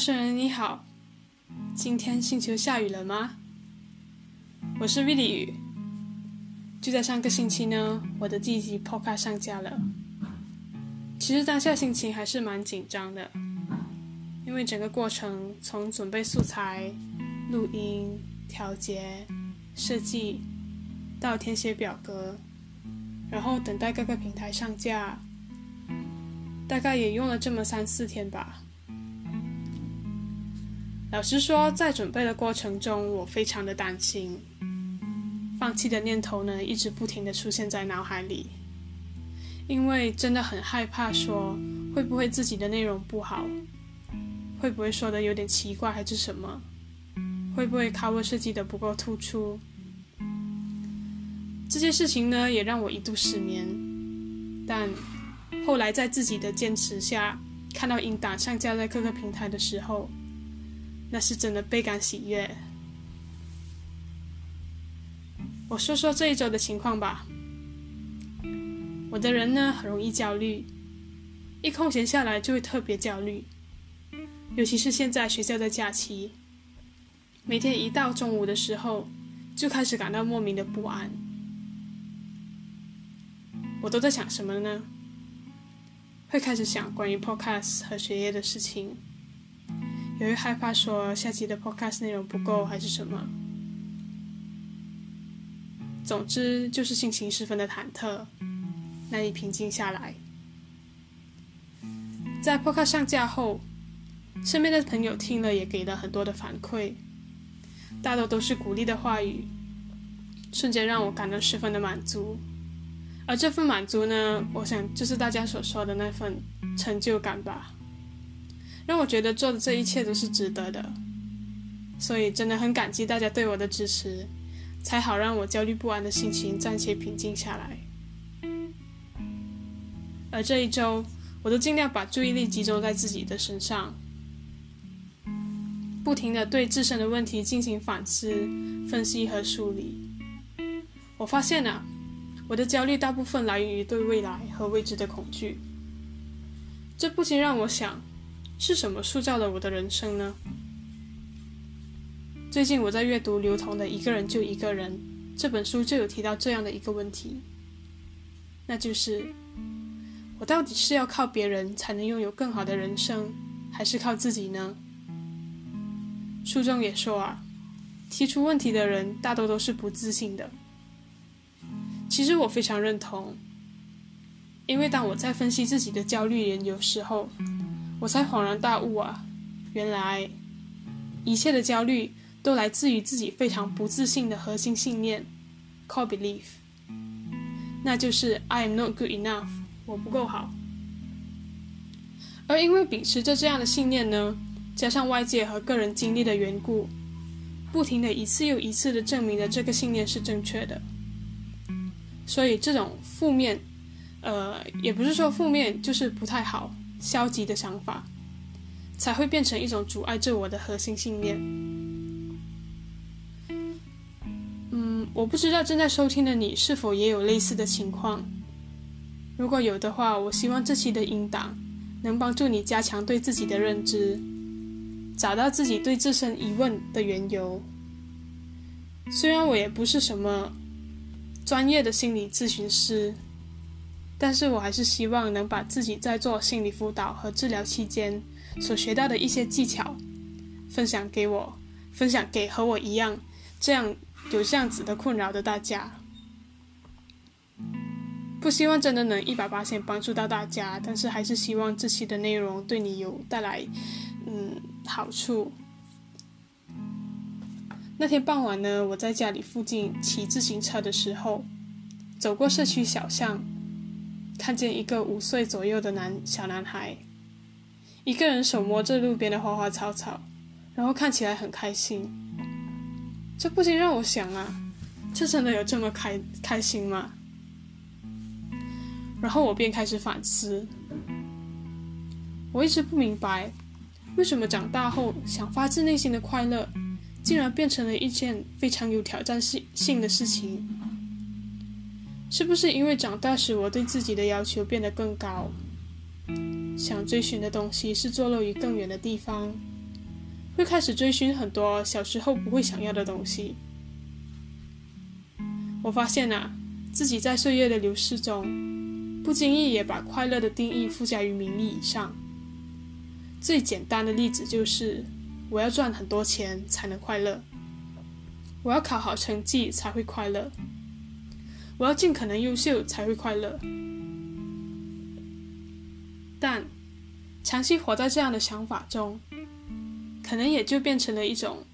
生人你好，今天星球下雨了吗？我是 Vili 雨。就在上个星期呢，我的第一集 Podcast 上架了。其实当下心情还是蛮紧张的，因为整个过程从准备素材、录音、调节、设计，到填写表格，然后等待各个平台上架，大概也用了这么三四天吧。老实说，在准备的过程中，我非常的担心，放弃的念头呢，一直不停的出现在脑海里，因为真的很害怕说会不会自己的内容不好，会不会说的有点奇怪还是什么，会不会 cover 设计的不够突出，这些事情呢，也让我一度失眠，但后来在自己的坚持下，看到音档上架在各个平台的时候。那是真的倍感喜悦。我说说这一周的情况吧。我的人呢，很容易焦虑，一空闲下来就会特别焦虑，尤其是现在学校的假期，每天一到中午的时候，就开始感到莫名的不安。我都在想什么呢？会开始想关于 podcast 和学业的事情。也会害怕说下期的 podcast 内容不够还是什么，总之就是心情十分的忐忑，难以平静下来。在 podcast 上架后，身边的朋友听了也给了很多的反馈，大多都是鼓励的话语，瞬间让我感到十分的满足。而这份满足呢，我想就是大家所说的那份成就感吧。让我觉得做的这一切都是值得的，所以真的很感激大家对我的支持，才好让我焦虑不安的心情暂且平静下来。而这一周，我都尽量把注意力集中在自己的身上，不停的对自身的问题进行反思、分析和梳理。我发现啊，我的焦虑大部分来源于对未来和未知的恐惧，这不禁让我想。是什么塑造了我的人生呢？最近我在阅读刘同的《一个人就一个人》这本书，就有提到这样的一个问题，那就是我到底是要靠别人才能拥有更好的人生，还是靠自己呢？书中也说啊，提出问题的人大多都是不自信的。其实我非常认同，因为当我在分析自己的焦虑理由时候。我才恍然大悟啊，原来一切的焦虑都来自于自己非常不自信的核心信念，core belief，那就是 I am not good enough，我不够好。而因为秉持着这样的信念呢，加上外界和个人经历的缘故，不停的一次又一次的证明了这个信念是正确的。所以这种负面，呃，也不是说负面，就是不太好。消极的想法，才会变成一种阻碍着我的核心信念。嗯，我不知道正在收听的你是否也有类似的情况。如果有的话，我希望这期的音档能帮助你加强对自己的认知，找到自己对自身疑问的缘由。虽然我也不是什么专业的心理咨询师。但是我还是希望能把自己在做心理辅导和治疗期间所学到的一些技巧分享给我，分享给和我一样这样有这样子的困扰的大家。不希望真的能一百八千帮助到大家，但是还是希望这期的内容对你有带来嗯好处。那天傍晚呢，我在家里附近骑自行车的时候，走过社区小巷。看见一个五岁左右的男小男孩，一个人手摸着路边的花花草草，然后看起来很开心。这不禁让我想啊，这真的有这么开开心吗？然后我便开始反思，我一直不明白，为什么长大后想发自内心的快乐，竟然变成了一件非常有挑战性性的事情。是不是因为长大时我对自己的要求变得更高，想追寻的东西是坐落于更远的地方，会开始追寻很多小时候不会想要的东西。我发现啊，自己在岁月的流逝中，不经意也把快乐的定义附加于名利以上。最简单的例子就是，我要赚很多钱才能快乐，我要考好成绩才会快乐，我要尽可能优秀才会快乐。但长期活在这样的想法中，可能也就变成了一种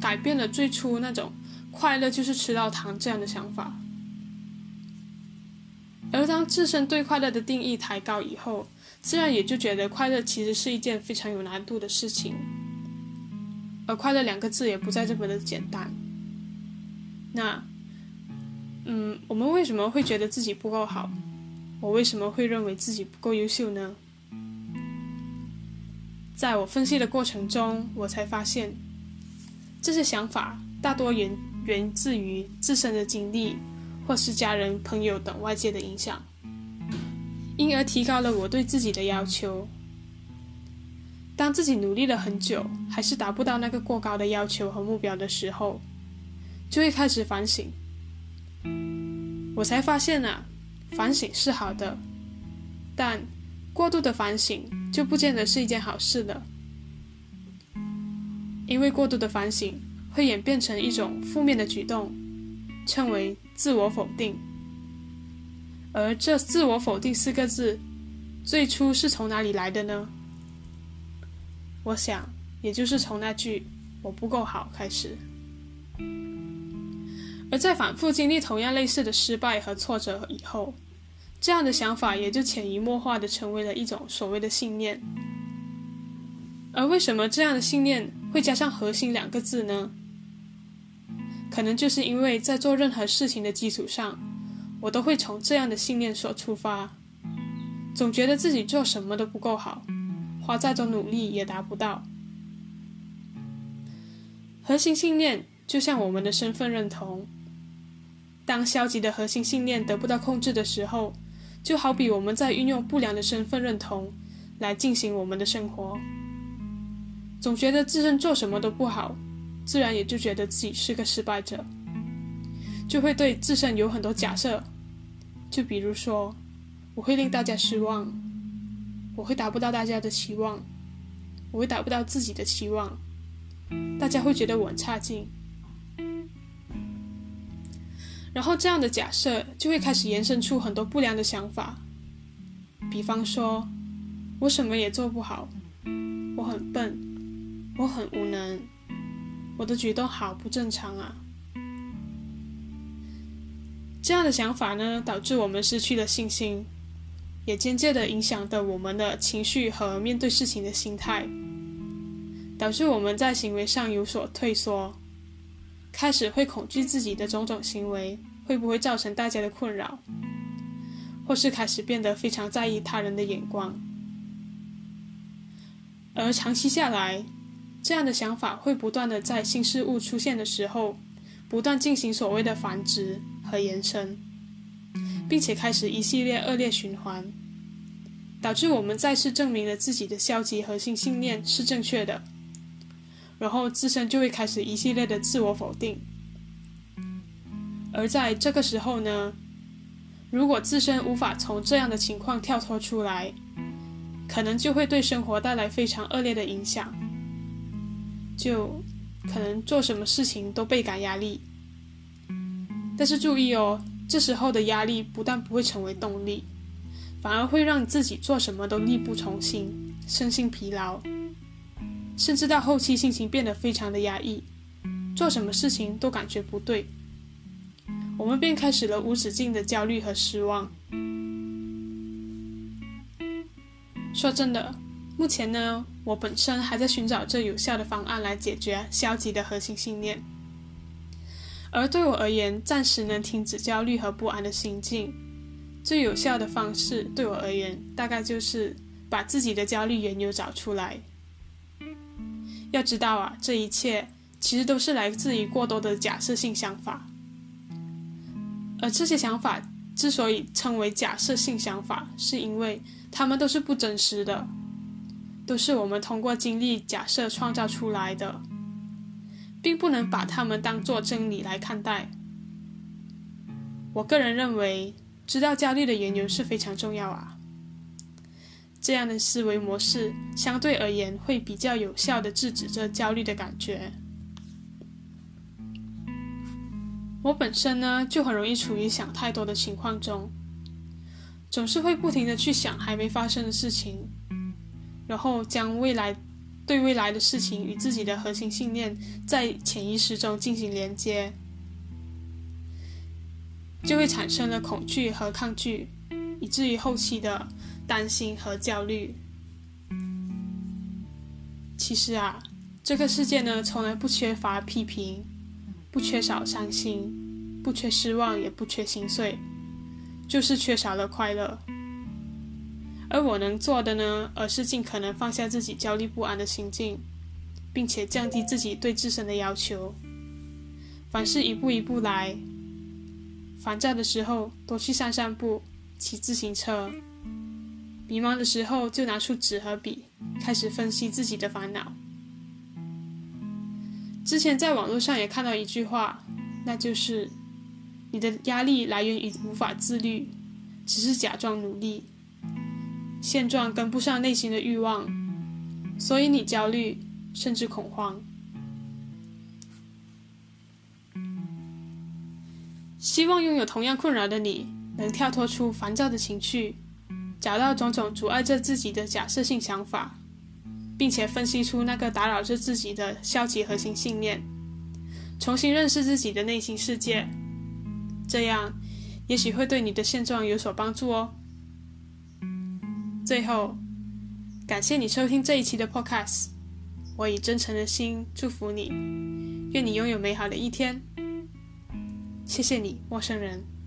改变了最初那种快乐就是吃到糖这样的想法。而当自身对快乐的定义抬高以后，自然也就觉得快乐其实是一件非常有难度的事情，而快乐两个字也不再这么的简单。那，嗯，我们为什么会觉得自己不够好？我为什么会认为自己不够优秀呢？在我分析的过程中，我才发现，这些想法大多源源自于自身的经历，或是家人、朋友等外界的影响，因而提高了我对自己的要求。当自己努力了很久，还是达不到那个过高的要求和目标的时候，就会开始反省。我才发现啊。反省是好的，但过度的反省就不见得是一件好事了。因为过度的反省会演变成一种负面的举动，称为自我否定。而这“自我否定”四个字，最初是从哪里来的呢？我想，也就是从那句“我不够好”开始。而在反复经历同样类似的失败和挫折以后，这样的想法也就潜移默化的成为了一种所谓的信念。而为什么这样的信念会加上“核心”两个字呢？可能就是因为在做任何事情的基础上，我都会从这样的信念所出发，总觉得自己做什么都不够好，花再多努力也达不到。核心信念就像我们的身份认同。当消极的核心信念得不到控制的时候，就好比我们在运用不良的身份认同来进行我们的生活，总觉得自身做什么都不好，自然也就觉得自己是个失败者，就会对自身有很多假设，就比如说，我会令大家失望，我会达不到大家的期望，我会达不到自己的期望，大家会觉得我很差劲。然后这样的假设就会开始延伸出很多不良的想法，比方说，我什么也做不好，我很笨，我很无能，我的举动好不正常啊。这样的想法呢，导致我们失去了信心，也间接的影响的我们的情绪和面对事情的心态，导致我们在行为上有所退缩。开始会恐惧自己的种种行为会不会造成大家的困扰，或是开始变得非常在意他人的眼光，而长期下来，这样的想法会不断的在新事物出现的时候，不断进行所谓的繁殖和延伸，并且开始一系列恶劣循环，导致我们再次证明了自己的消极核心信念是正确的。然后自身就会开始一系列的自我否定，而在这个时候呢，如果自身无法从这样的情况跳脱出来，可能就会对生活带来非常恶劣的影响，就可能做什么事情都倍感压力。但是注意哦，这时候的压力不但不会成为动力，反而会让自己做什么都力不从心，身心疲劳。甚至到后期，心情变得非常的压抑，做什么事情都感觉不对，我们便开始了无止境的焦虑和失望。说真的，目前呢，我本身还在寻找这有效的方案来解决消极的核心信念。而对我而言，暂时能停止焦虑和不安的心境，最有效的方式，对我而言，大概就是把自己的焦虑缘由找出来。要知道啊，这一切其实都是来自于过多的假设性想法，而这些想法之所以称为假设性想法，是因为它们都是不真实的，都是我们通过经历假设创造出来的，并不能把它们当作真理来看待。我个人认为，知道焦虑的缘由是非常重要啊。这样的思维模式相对而言会比较有效的制止这焦虑的感觉。我本身呢就很容易处于想太多的情况中，总是会不停的去想还没发生的事情，然后将未来对未来的事情与自己的核心信念在潜意识中进行连接，就会产生了恐惧和抗拒，以至于后期的。担心和焦虑。其实啊，这个世界呢，从来不缺乏批评，不缺少伤心，不缺失望，也不缺心碎，就是缺少了快乐。而我能做的呢，而是尽可能放下自己焦虑不安的心境，并且降低自己对自身的要求。凡事一步一步来。烦躁的时候，多去散散步，骑自行车。迷茫的时候，就拿出纸和笔，开始分析自己的烦恼。之前在网络上也看到一句话，那就是：你的压力来源于无法自律，只是假装努力，现状跟不上内心的欲望，所以你焦虑甚至恐慌。希望拥有同样困扰的你，能跳脱出烦躁的情绪。找到种种阻碍着自己的假设性想法，并且分析出那个打扰着自己的消极核心信念，重新认识自己的内心世界，这样也许会对你的现状有所帮助哦。最后，感谢你收听这一期的 Podcast，我以真诚的心祝福你，愿你拥有美好的一天。谢谢你，陌生人。